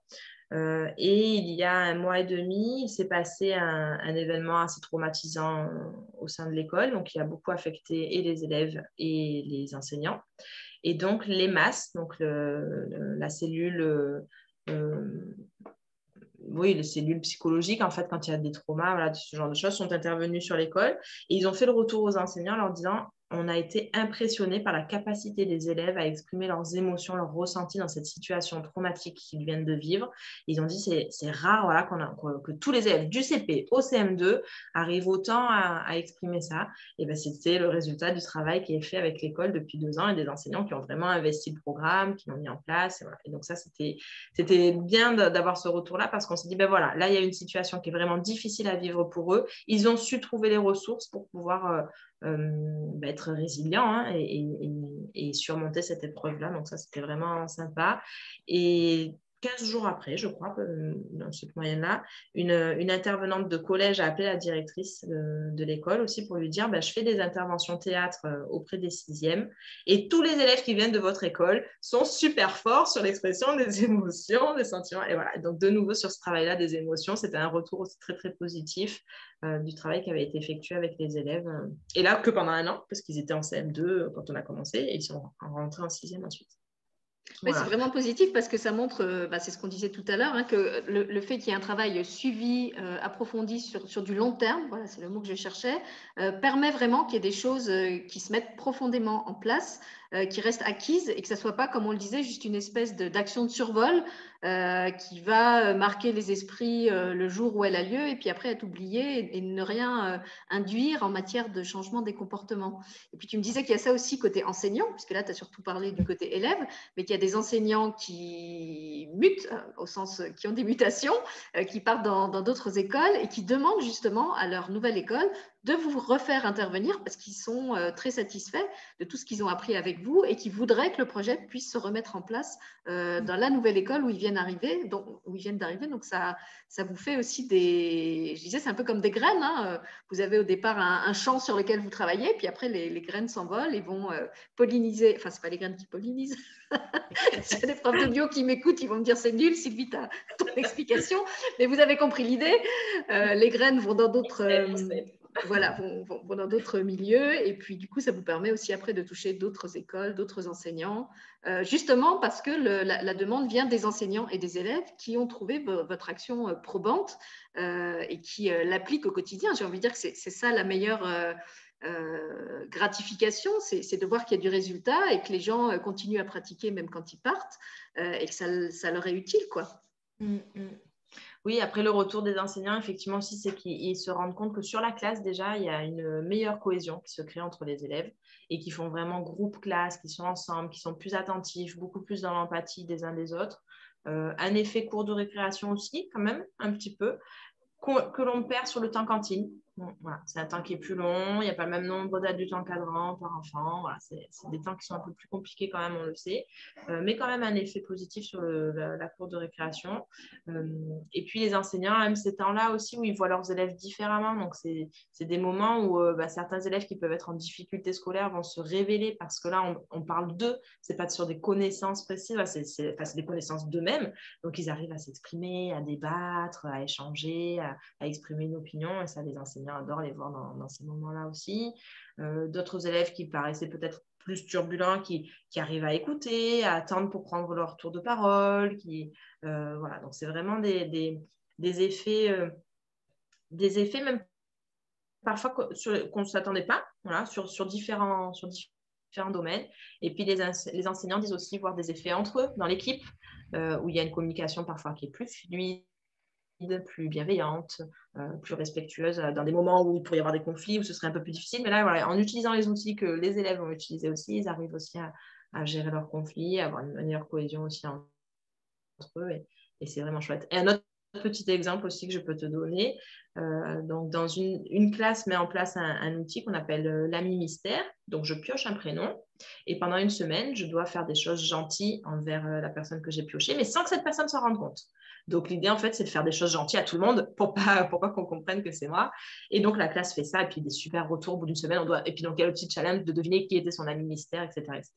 Euh, et il y a un mois et demi, il s'est passé un, événement assez traumatisant au sein de l'école, donc qui a beaucoup affecté et les élèves et les enseignants. Et donc les masses, donc la cellule, euh, oui, les cellules psychologiques, en fait, quand il y a des traumas, ce genre de choses, sont intervenues sur l'école. Et ils ont fait le retour aux enseignants en leur disant on a été impressionné par la capacité des élèves à exprimer leurs émotions, leurs ressentis dans cette situation traumatique qu'ils viennent de vivre. Ils ont dit c'est, c'est rare voilà, qu'on que tous les élèves du CP au CM2 arrivent autant à, exprimer ça. Et ben, c'était le résultat du travail qui est fait avec l'école depuis deux ans et des enseignants qui ont vraiment investi le programme, qui l'ont mis en place. Et, donc ça, c'était, bien d'avoir ce retour-là parce qu'on s'est dit, ben voilà, là, il y a une situation qui est vraiment difficile à vivre pour eux. Ils ont su trouver les ressources pour pouvoir... Euh, bah, être résilient hein, et, surmonter cette épreuve-là. Donc ça, c'était vraiment sympa. Et 15 jours après, je crois, euh, dans cette moyenne-là, une, intervenante de collège a appelé la directrice de, l'école aussi pour lui dire bah, Je fais des interventions théâtre euh, auprès des sixièmes et tous les élèves qui viennent de votre école sont super forts sur l'expression des émotions, des sentiments. Et voilà, donc de nouveau sur ce travail-là des émotions, c'était un retour aussi très très positif euh, du travail qui avait été effectué avec les élèves. Et là, que pendant un an, parce qu'ils étaient en CM2 quand on a commencé et ils sont rentrés en sixième ensuite. C'est vraiment positif parce que ça montre, euh, bah, c'est ce qu'on disait tout à l'heure, hein, que le, fait qu'il y ait un travail suivi, euh, approfondi sur, sur, du long terme, voilà, c'est le mot que je cherchais, euh, permet vraiment qu'il y ait des choses qui se mettent profondément en place, qui restent acquises et que ça soit pas, comme on le disait, juste une espèce d'action de, survol euh, qui va marquer les esprits le jour où elle a lieu et puis après être oubliée et, ne rien induire en matière de changement des comportements. Et puis tu me disais qu'il y a ça aussi côté enseignant, puisque là tu as surtout parlé du côté élève, mais qu'il y a des enseignants qui mutent, au sens qui ont des mutations, qui partent dans d'autres écoles et qui demandent justement à leur nouvelle école de vous refaire intervenir parce qu'ils sont euh, très satisfaits de tout ce qu'ils ont appris avec vous et qui voudraient que le projet puisse se remettre en place euh, dans la nouvelle école où ils viennent d'arriver. Donc, où ils viennent d'arriver. Donc, ça, ça vous fait aussi des. Je disais, c'est un peu comme des graines. Hein. Vous avez au départ un, champ sur lequel vous travaillez, puis après, les, graines s'envolent et vont euh, polliniser. Enfin, ce pas les graines qui pollinisent. S'il y a des profs de bio qui m'écoutent, ils vont me dire c'est nul, Sylvie, ta ton explication. Mais vous avez compris l'idée. les graines vont dans d'autres voilà, vont, dans d'autres milieux. Et puis, du coup, ça vous permet aussi après de toucher d'autres écoles, d'autres enseignants, euh, justement parce que la, demande vient des enseignants et des élèves qui ont trouvé votre action euh, probante euh, et qui l'appliquent au quotidien. J'ai envie de dire que c'est ça la meilleure gratification, c'est de voir qu'il y a du résultat et que les gens continuent à pratiquer même quand ils partent et que ça, leur est utile. quoi. Mmh, mmh. Oui, après le retour des enseignants, effectivement aussi, c'est qu'ils se rendent compte que sur la classe, déjà, il y a une meilleure cohésion qui se crée entre les élèves et qui font vraiment groupe classe, qui sont ensemble, qui sont plus attentifs, beaucoup plus dans l'empathie des uns des autres. Euh, un effet cours de récréation aussi, quand même, un petit peu, que l'on perd sur le temps cantine c'est un temps qui est plus long, il n'y a pas le même nombre d'adultes encadrants par enfant. C'est des temps qui sont un peu plus compliqués quand même, on le sait, euh, mais quand même un effet positif sur la, cour de récréation. Euh, et puis les enseignants aiment ces temps-là aussi où ils voient leurs élèves différemment. Donc c'est des moments où euh, bah, certains élèves qui peuvent être en difficulté scolaire vont se révéler parce que là on, parle d'eux, c'est pas sur des connaissances précises, c'est des connaissances d'eux-mêmes. Donc ils arrivent à s'exprimer, à débattre, à échanger, à, à exprimer une opinion et ça les enseignants les voir dans, ces moments-là aussi. Euh, d'autres élèves qui paraissaient peut-être plus turbulents, qui, arrivent à écouter, à attendre pour prendre leur tour de parole. Qui, euh, voilà, donc c'est vraiment des, effets, euh, des effets même parfois qu'on ne s'attendait pas, sur différents domaines. Et puis les, les, enseignants disent aussi voir des effets entre eux, dans l'équipe, où il y a une communication parfois qui est plus fluide, plus bienveillante, euh, plus respectueuse euh, dans des moments où il pourrait y avoir des conflits, où ce serait un peu plus difficile. Mais là, en utilisant les outils que les élèves vont utiliser aussi, ils arrivent aussi à, gérer leurs conflits, à avoir une meilleure cohésion aussi entre eux. Et, c'est vraiment chouette. Et un autre petit exemple aussi que je peux te donner. Euh, donc, dans une, classe met en place un outil qu'on appelle l'ami mystère. Donc, je pioche un prénom et pendant une semaine, je dois faire des choses gentilles envers la personne que j'ai piochée, mais sans que cette personne s'en rende compte. Donc l'idée en fait c'est de faire des choses gentilles à tout le monde pour pas pour pas qu'on comprenne que c'est moi. Et donc la classe fait ça et puis des super retours au bout d'une semaine. On doit et puis il y a le petit challenge de deviner qui était son ami mystère, etc., etc.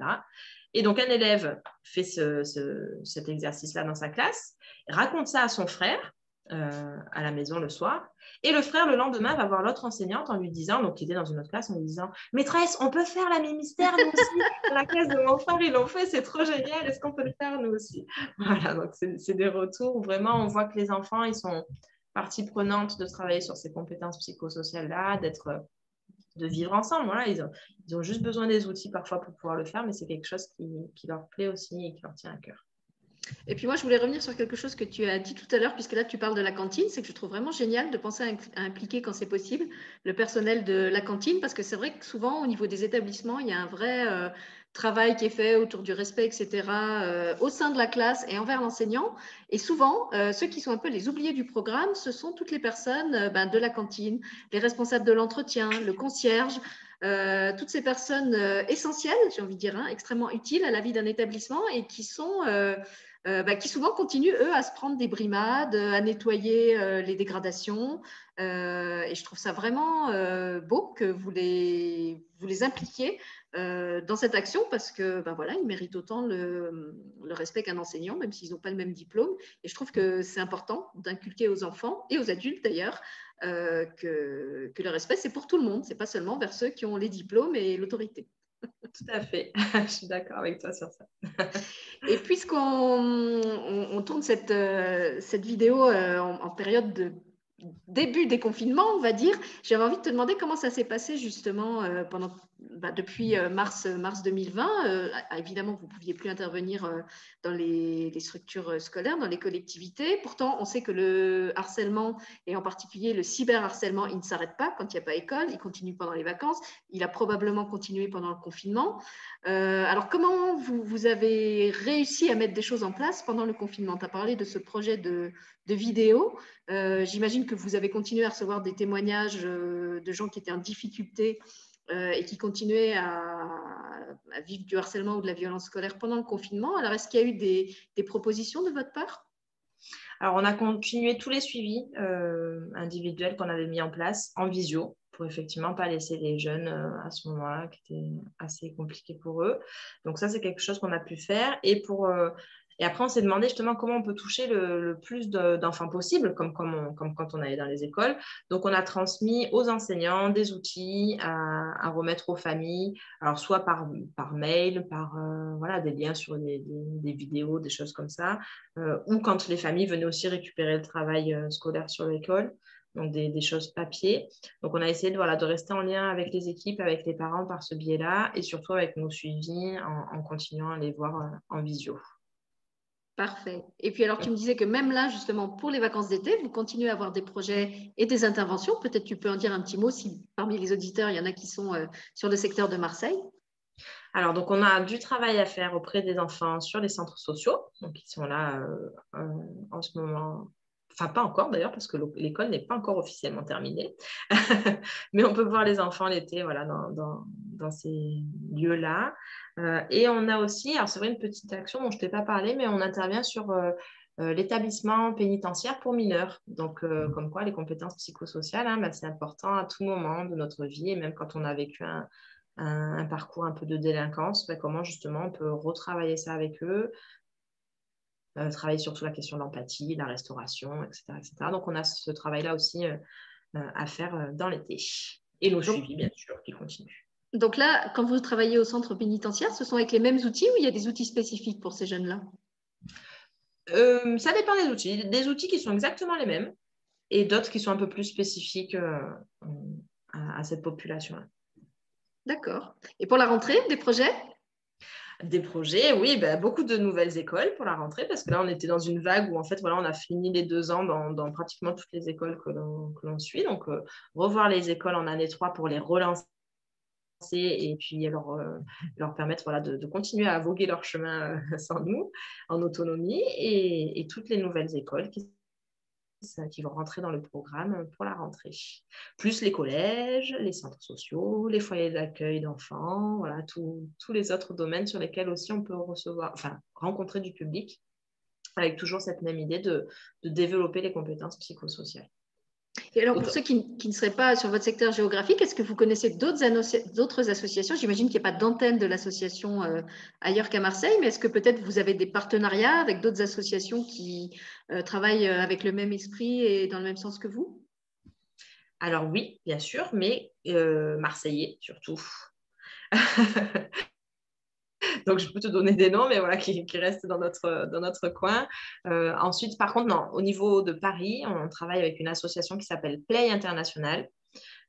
Et donc un élève fait cet exercice-là dans sa classe, raconte ça à son frère euh, à la maison le soir. Et le frère, le lendemain, va voir l'autre enseignante en lui disant, donc qui était dans une autre classe, en lui disant Maîtresse, on peut faire la mystère nous aussi? La classe de mon frère, ils l'ont fait, c'est trop génial, est-ce qu'on peut le faire nous aussi? Voilà, donc c'est des retours où vraiment on voit que les enfants, ils sont partie prenante de travailler sur ces compétences psychosociales-là, d'être de vivre ensemble. Voilà, ils ont, ils ont, juste besoin des outils parfois pour pouvoir le faire, mais c'est quelque chose qui, qui leur plaît aussi et qui leur tient à cœur. Et puis moi, je voulais revenir sur quelque chose que tu as dit tout à l'heure, puisque là, tu parles de la cantine. C'est que je trouve vraiment génial de penser à, impliquer, quand c'est possible, le personnel de la cantine, parce que c'est vrai que souvent, au niveau des établissements, il y a un vrai euh, travail qui est fait autour du respect, etc., euh, au sein de la classe et envers l'enseignant. Et souvent, euh, ceux qui sont un peu les oubliés du programme, ce sont toutes les personnes ben, de la cantine, les responsables de l'entretien, le concierge. toutes ces personnes essentielles, j'ai envie de dire, hein, extrêmement utiles à la vie d'un établissement et qui sont euh, bah, qui souvent continuent, eux, à se prendre des brimades, à nettoyer euh, les dégradations. Euh, et je trouve ça vraiment beau que vous les, impliquiez dans cette action parce que bah, voilà, ils méritent autant le, le respect qu'un enseignant, même s'ils n'ont pas le même diplôme. Et je trouve que c'est important d'inculquer aux enfants et aux adultes d'ailleurs que, que le respect, c'est pour tout le monde, c'est pas seulement vers ceux qui ont les diplômes et l'autorité. Tout à fait, je suis d'accord avec toi sur ça. Et puisqu'on on, tourne cette, euh, cette vidéo euh, en, période de début des confinements, on va dire. J'avais envie de te demander comment ça s'est passé justement euh, pendant, bah, depuis euh, mars, mars 2020. Euh, évidemment, vous ne pouviez plus intervenir dans les, structures scolaires, dans les collectivités. Pourtant, on sait que le harcèlement, et en particulier le cyberharcèlement, il ne s'arrête pas quand il n'y a pas école, il continue pendant les vacances, il a probablement continué pendant le confinement. alors, comment vous, avez réussi à mettre des choses en place pendant le confinement? Tu as parlé de ce projet de vidéo. J'imagine que vous avez continué à recevoir des témoignages euh, de gens qui étaient en difficulté euh, et qui continuaient à, vivre du harcèlement ou de la violence scolaire pendant le confinement. Alors, est-ce qu'il y a eu des, propositions de votre part? Alors, on a continué tous les suivis euh, individuels qu'on avait mis en place en visio pour effectivement pas laisser les jeunes à ce moment-là, qui était assez compliqué pour eux. Donc ça, c'est quelque chose qu'on a pu faire. Et pour et après, on s'est demandé justement comment on peut toucher le, plus d'enfants possible, comme, quand on allait dans les écoles. Donc, on a transmis aux enseignants des outils à, remettre aux familles, alors soit par, mail, par euh, voilà, des liens sur des, vidéos, des choses comme ça, euh, ou quand les familles venaient aussi récupérer le travail euh, scolaire sur l'école donc des, choses papier. Donc, on a essayé de, rester en lien avec les équipes, avec les parents par ce biais-là, et surtout avec nos suivis en continuant à les voir en visio. Parfait. Et puis alors, tu me disais que même là, justement, pour les vacances d'été, vous continuez à avoir des projets et des interventions. Peut-être tu peux en dire un petit mot si parmi les auditeurs, il y en a qui sont euh, sur le secteur de Marseille. Alors, donc, on a du travail à faire auprès des enfants sur les centres sociaux, donc ils sont là euh, euh, en ce moment enfin pas encore d'ailleurs parce que l'école n'est pas encore officiellement terminée, mais on peut voir les enfants l'été voilà, dans, dans, ces lieux-là. Euh, et on a aussi, alors c'est vrai une petite action dont je ne t'ai pas parlé, mais on intervient sur euh, euh, l'établissement pénitentiaire pour mineurs. Donc comme quoi les compétences psychosociales, hein, bah, c'est important à tout moment de notre vie et même quand on a vécu un, un, parcours un peu de délinquance, bah, comment justement on peut retravailler ça avec eux, euh, travailler surtout la question de l'empathie, la restauration, etc., Donc, on a ce travail-là aussi euh, euh, à faire dans l'été. Et nos suivis, bien sûr, qui continuent. Donc là, quand vous travaillez au centre pénitentiaire, ce sont avec les mêmes outils ou il y a des outils spécifiques pour ces jeunes-là? Ça dépend des outils. Des outils qui sont exactement les mêmes et d'autres qui sont un peu plus spécifiques à, à, cette population-là. D'accord. Et pour la rentrée, des projets? Des projets, oui, bah, beaucoup de nouvelles écoles pour la rentrée, parce que là, on était dans une vague où, en fait, voilà, on a fini les deux ans dans, pratiquement toutes les écoles que l'on suit. Donc, euh, revoir les écoles en année 3 pour les relancer et puis leur, euh, leur permettre voilà, de, continuer à voguer leur chemin euh, sans nous, en autonomie, et, et toutes les nouvelles écoles qui qui vont rentrer dans le programme pour la rentrée. Plus les collèges, les centres sociaux, les foyers d'accueil d'enfants, voilà, tous les autres domaines sur lesquels aussi on peut recevoir, enfin, rencontrer du public, avec toujours cette même idée de développer les compétences psychosociales. Et alors, pour ceux qui, ne seraient pas sur votre secteur géographique, est-ce que vous connaissez d'autres associations? J'imagine qu'il n'y a pas d'antenne de l'association euh, ailleurs qu'à Marseille, mais est-ce que peut-être vous avez des partenariats avec d'autres associations qui euh, travaillent euh, avec le même esprit et dans le même sens que vous? Alors oui, bien sûr, mais marseillais surtout. Donc, je peux te donner des noms, mais voilà, qui, restent dans notre, dans notre coin. Euh, ensuite, par contre, non, au niveau de Paris, on travaille avec une association qui s'appelle Play International.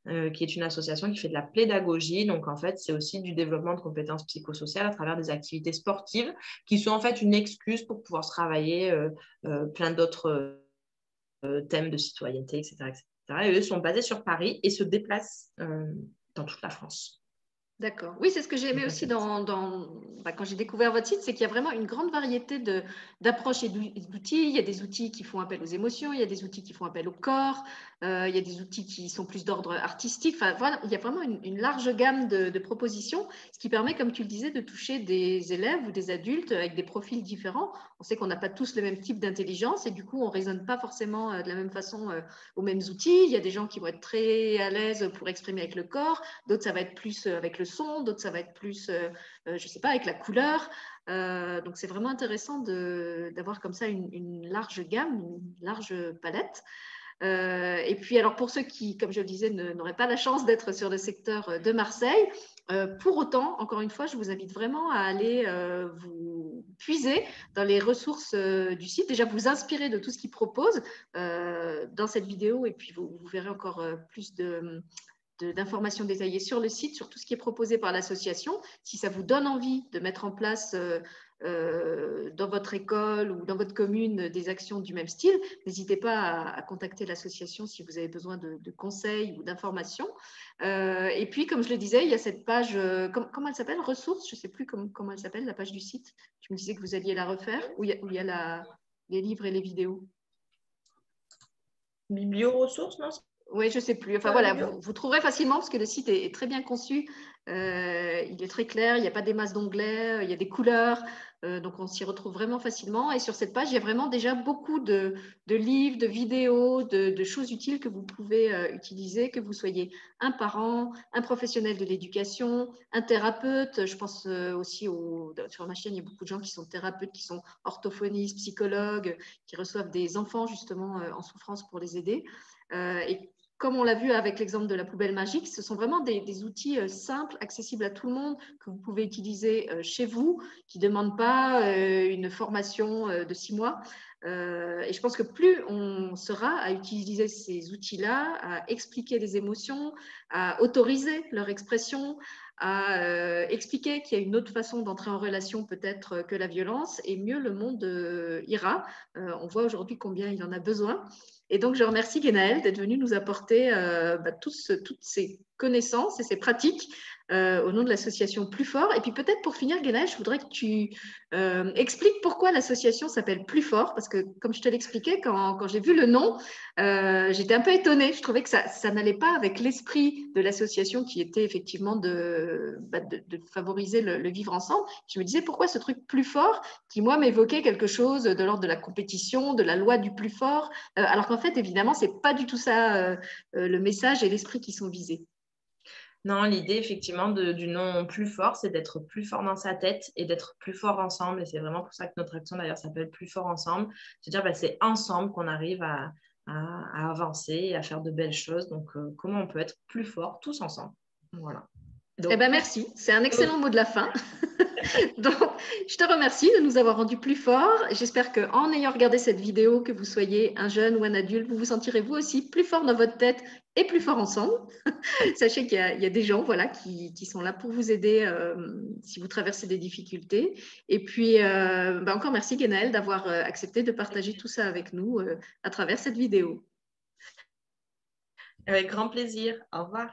Euh, qui est une association qui fait de la pédagogie. Donc, en fait, c'est aussi du développement de compétences psychosociales à travers des activités sportives qui sont en fait une excuse pour pouvoir travailler euh, plein d'autres thèmes de citoyenneté, etc., etc. Et eux sont basés sur Paris et se déplacent dans toute la France. D'accord. Oui, c'est ce que j'ai aimé aussi bah, quand j'ai découvert votre site, c'est qu'il y a vraiment une grande variété d'approches et d'outils. Il y a des outils qui font appel aux émotions, il y a des outils qui font appel au corps, euh, il y a des outils qui sont plus d'ordre artistique. Il y a vraiment une, large gamme de, propositions, ce qui permet, comme tu le disais, de toucher des élèves ou des adultes avec des profils différents. On sait qu'on n'a pas tous le même type d'intelligence et du coup, on ne raisonne pas forcément euh, de la même façon euh, aux mêmes outils. Il y a des gens qui vont être très à l'aise pour exprimer avec le corps, d'autres, ça va être plus avec le son, d'autres, ça va être plus, je ne sais pas, avec la couleur. donc, c'est vraiment intéressant d'avoir comme ça une, une large gamme, une large palette. et puis, alors pour ceux qui, comme je le disais, n'auraient pas la chance d'être sur le secteur de Marseille, pour autant, encore une fois, je vous invite vraiment à aller vous puiser dans les ressources du site, déjà vous inspirer de tout ce qu'il propose dans cette vidéo, et puis vous verrez encore plus de, d'informations détaillées sur le site, sur tout ce qui est proposé par l'association. Si ça vous donne envie de mettre en place euh, euh, dans votre école ou dans votre commune des actions du même style, n'hésitez pas à, contacter l'association si vous avez besoin de, conseils ou d'informations. Euh, et puis, comme je le disais, il y a cette page, comment elle s'appelle? Ressources? Je ne sais plus comment, elle s'appelle, la page du site. Tu me disais que vous alliez la refaire, où il y a, les livres et les vidéos? Biblio-ressources, non? Oui, je ne sais plus. Enfin voilà, vous, trouverez facilement parce que le site est, très bien conçu. Euh, il est très clair, il n'y a pas des masses d'onglets, il y a des couleurs. Euh, donc on s'y retrouve vraiment facilement. Et sur cette page, il y a vraiment déjà beaucoup de, livres, de vidéos, de, choses utiles que vous pouvez euh, utiliser, que vous soyez un parent, un professionnel de l'éducation, un thérapeute. Je pense aussi au, sur ma chaîne, il y a beaucoup de gens qui sont thérapeutes, qui sont orthophonistes, psychologues, qui reçoivent des enfants justement en souffrance pour les aider. et comme on l'a vu avec l'exemple de la poubelle magique, ce sont vraiment des, outils euh, simples, accessibles à tout le monde, que vous pouvez utiliser euh, chez vous, qui ne demandent pas euh, une formation de six mois. et je pense que plus on sera à utiliser ces outils-là, à expliquer les émotions, à autoriser leur expression, à expliquer qu'il y a une autre façon d'entrer en relation peut-être que la violence, et mieux le monde ira. on voit aujourd'hui combien il en a besoin. Et donc, je remercie Genaël d'être venu nous apporter euh, bah, toutes ces connaissances et ces pratiques euh, au nom de l'association Plus Fort. Et puis peut-être pour finir, Genaël, je voudrais que tu euh, expliques pourquoi l'association s'appelle Plus Fort, parce que comme je te l'expliquais, quand, j'ai vu le nom, j'étais un peu étonnée. Je trouvais que ça, n'allait pas avec l'esprit de l'association qui était effectivement de, bah, favoriser le, vivre ensemble. Je me disais pourquoi ce truc Plus Fort qui, moi, m'évoquait quelque chose de l'ordre de la compétition, de la loi du plus fort, alors qu'en fait, évidemment, c'est pas du tout ça le message et l'esprit qui sont visés. Non, l'idée effectivement du nom plus fort, c'est d'être plus fort dans sa tête et d'être plus fort ensemble. Et c'est vraiment pour ça que notre action d'ailleurs s'appelle Plus fort ensemble. C'est-à-dire bah, c'est ensemble qu'on arrive à, avancer et à faire de belles choses. Donc euh, comment on peut être plus fort tous ensemble? Voilà. Eh ben merci, c'est un excellent mot de la fin. Donc, je te remercie de nous avoir rendu plus forts. J'espère qu'en ayant regardé cette vidéo, que vous soyez un jeune ou un adulte, vous vous sentirez vous aussi plus fort dans votre tête et plus fort ensemble. Sachez qu'il y, a des gens voilà, qui, sont là pour vous aider euh, si vous traversez des difficultés. Et puis, euh, bah, encore merci Genaël d'avoir euh, accepté de partager tout ça avec nous à travers cette vidéo. Avec grand plaisir. Au revoir.